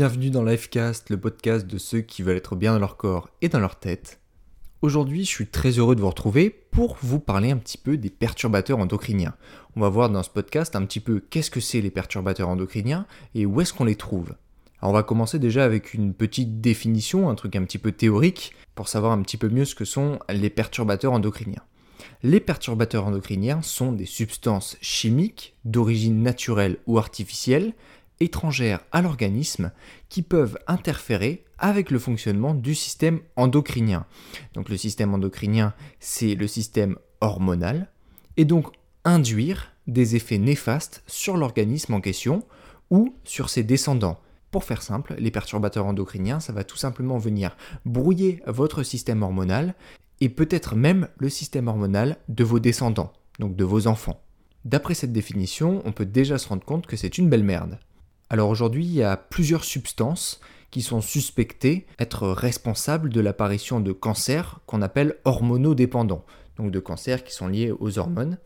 bienvenue dans Lifecast, le podcast de ceux qui veulent être bien dans leur corps et dans leur tête. Aujourd'hui, je suis très heureux de vous retrouver pour vous parler un petit peu des perturbateurs endocriniens. On va voir dans ce podcast un petit peu qu'est-ce que c'est les perturbateurs endocriniens et où est-ce qu'on les trouve. On va commencer déjà avec une petite définition, un truc un petit peu théorique, pour savoir un petit peu mieux ce que sont les perturbateurs endocriniens. Les perturbateurs endocriniens sont des substances chimiques d'origine naturelle ou artificielle étrangères à l'organisme qui peuvent interférer avec le fonctionnement du système endocrinien. Donc le système endocrinien, c'est le système hormonal, et donc induire des effets néfastes sur l'organisme en question ou sur ses descendants. Pour faire simple, les perturbateurs endocriniens, ça va tout simplement venir brouiller votre système hormonal et peut-être même le système hormonal de vos descendants, donc de vos enfants. D'après cette définition, on peut déjà se rendre compte que c'est une belle merde. Alors aujourd'hui, il y a plusieurs substances qui sont suspectées être responsables de l'apparition de cancers qu'on appelle hormonodépendants, donc de cancers qui sont liés aux hormones.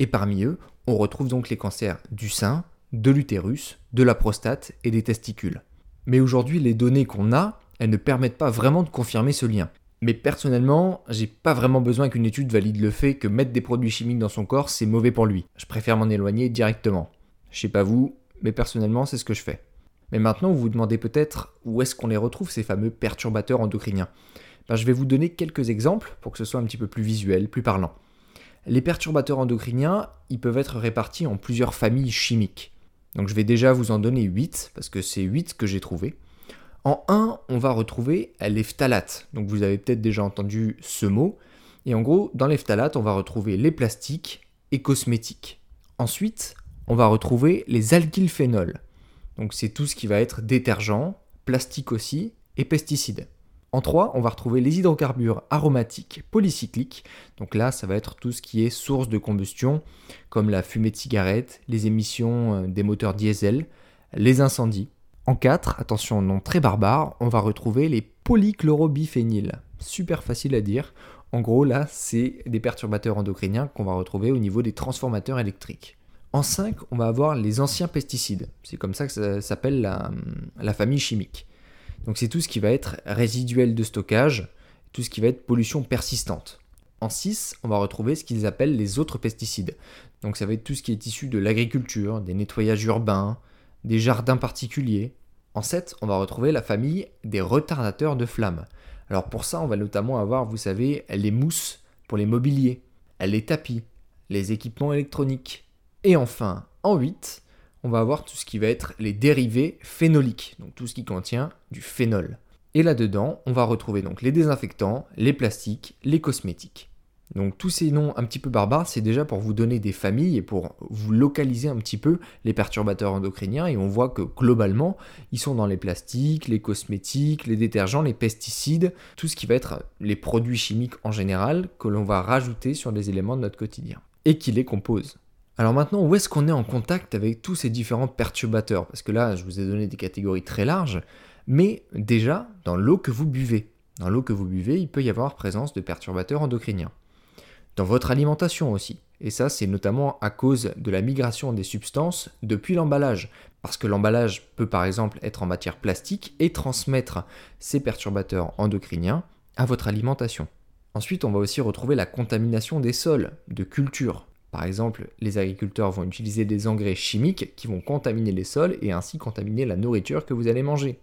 Et parmi eux, on retrouve donc les cancers du sein, de l'utérus, de la prostate et des testicules. Mais aujourd'hui, les données qu'on a, elles ne permettent pas vraiment de confirmer ce lien. Mais personnellement, j'ai pas vraiment besoin qu'une étude valide le fait que mettre des produits chimiques dans son corps, c'est mauvais pour lui. Je préfère m'en éloigner directement. Je sais pas vous, mais personnellement, c'est ce que je fais. Mais maintenant, vous vous demandez peut-être où est-ce qu'on les retrouve, ces fameux perturbateurs endocriniens. Ben, je vais vous donner quelques exemples pour que ce soit un petit peu plus visuel, plus parlant. Les perturbateurs endocriniens, ils peuvent être répartis en plusieurs familles chimiques. Donc je vais déjà vous en donner 8, parce que c'est 8 que j'ai trouvé. En 1, on va retrouver les phtalates. Donc vous avez peut-être déjà entendu ce mot. Et en gros, dans les phtalates, on va retrouver les plastiques et cosmétiques. Ensuite, on va retrouver les alkylphénols. Donc c'est tout ce qui va être détergent, plastique aussi, et pesticides. En 3, on va retrouver les hydrocarbures aromatiques polycycliques. Donc là, ça va être tout ce qui est source de combustion, comme la fumée de cigarette, les émissions euh, des moteurs diesel, les incendies. En 4, attention, nom très barbare, on va retrouver les polychlorobiphényles. Super facile à dire. En gros, là, c'est des perturbateurs endocriniens qu'on va retrouver au niveau des transformateurs électriques. En 5, on va avoir les anciens pesticides. C'est comme ça que ça s'appelle la, famille chimique. Donc c'est tout ce qui va être résiduel de stockage, tout ce qui va être pollution persistante. En 6, on va retrouver ce qu'ils appellent les autres pesticides. Donc ça va être tout ce qui est issu de l'agriculture, des nettoyages urbains, des jardins particuliers. En 7, on va retrouver la famille des retardateurs de flammes. Alors pour ça, on va notamment avoir, vous savez, les mousses pour les mobiliers, les tapis, les équipements électroniques, et enfin, en 8, on va avoir tout ce qui va être les dérivés phénoliques, donc tout ce qui contient du phénol. Et là-dedans, on va retrouver donc les désinfectants, les plastiques, les cosmétiques. Donc tous ces noms un petit peu barbares, c'est déjà pour vous donner des familles et pour vous localiser un petit peu les perturbateurs endocriniens et on voit que globalement, ils sont dans les plastiques, les cosmétiques, les détergents, les pesticides, tout ce qui va être les produits chimiques en général que l'on va rajouter sur des éléments de notre quotidien et qui les composent. Alors maintenant, où est-ce qu'on est en contact avec tous ces différents perturbateurs? Parce que là, je vous ai donné des catégories très larges, mais déjà, dans l'eau que vous buvez. Dans l'eau que vous buvez, il peut y avoir présence de perturbateurs endocriniens. Dans votre alimentation aussi. Et ça, c'est notamment à cause de la migration des substances depuis l'emballage. Parce que l'emballage peut par exemple être en matière plastique et transmettre ces perturbateurs endocriniens à votre alimentation. Ensuite, on va aussi retrouver la contamination des sols, de cultures. Par exemple, les agriculteurs vont utiliser des engrais chimiques qui vont contaminer les sols et ainsi contaminer la nourriture que vous allez manger.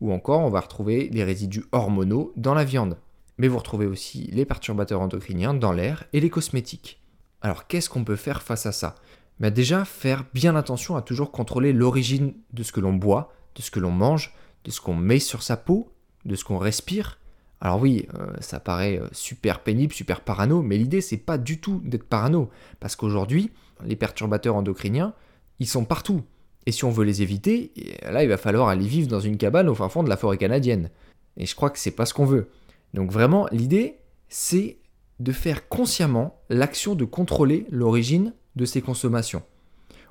Ou encore, on va retrouver des résidus hormonaux dans la viande. Mais vous retrouvez aussi les perturbateurs endocriniens dans l'air et les cosmétiques. Alors qu'est-ce qu'on peut faire face à ça? Ben Déjà, faire bien attention à toujours contrôler l'origine de ce que l'on boit, de ce que l'on mange, de ce qu'on met sur sa peau, de ce qu'on respire, alors oui, euh, ça paraît euh, super pénible, super parano, mais l'idée c'est pas du tout d'être parano, parce qu'aujourd'hui, les perturbateurs endocriniens, ils sont partout. Et si on veut les éviter, là il va falloir aller vivre dans une cabane au fin fond de la forêt canadienne. Et je crois que c'est pas ce qu'on veut. Donc vraiment, l'idée c'est de faire consciemment l'action de contrôler l'origine de ces consommations.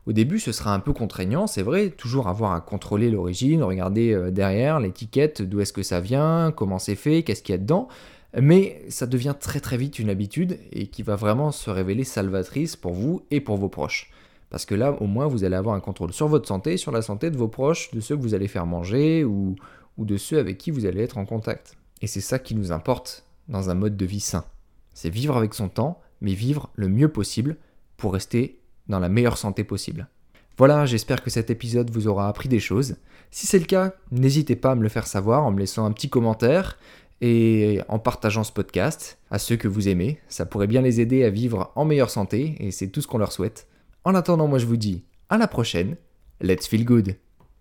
Au début, ce sera un peu contraignant, c'est vrai, toujours avoir à contrôler l'origine, regarder euh, derrière l'étiquette, d'où est-ce que ça vient, comment c'est fait, qu'est-ce qu'il y a dedans. Mais ça devient très très vite une habitude et qui va vraiment se révéler salvatrice pour vous et pour vos proches. Parce que là, au moins, vous allez avoir un contrôle sur votre santé, sur la santé de vos proches, de ceux que vous allez faire manger ou, ou de ceux avec qui vous allez être en contact. Et c'est ça qui nous importe dans un mode de vie sain. C'est vivre avec son temps, mais vivre le mieux possible pour rester dans la meilleure santé possible. Voilà, j'espère que cet épisode vous aura appris des choses. Si c'est le cas, n'hésitez pas à me le faire savoir en me laissant un petit commentaire et en partageant ce podcast à ceux que vous aimez. Ça pourrait bien les aider à vivre en meilleure santé et c'est tout ce qu'on leur souhaite. En attendant, moi je vous dis à la prochaine. Let's feel good.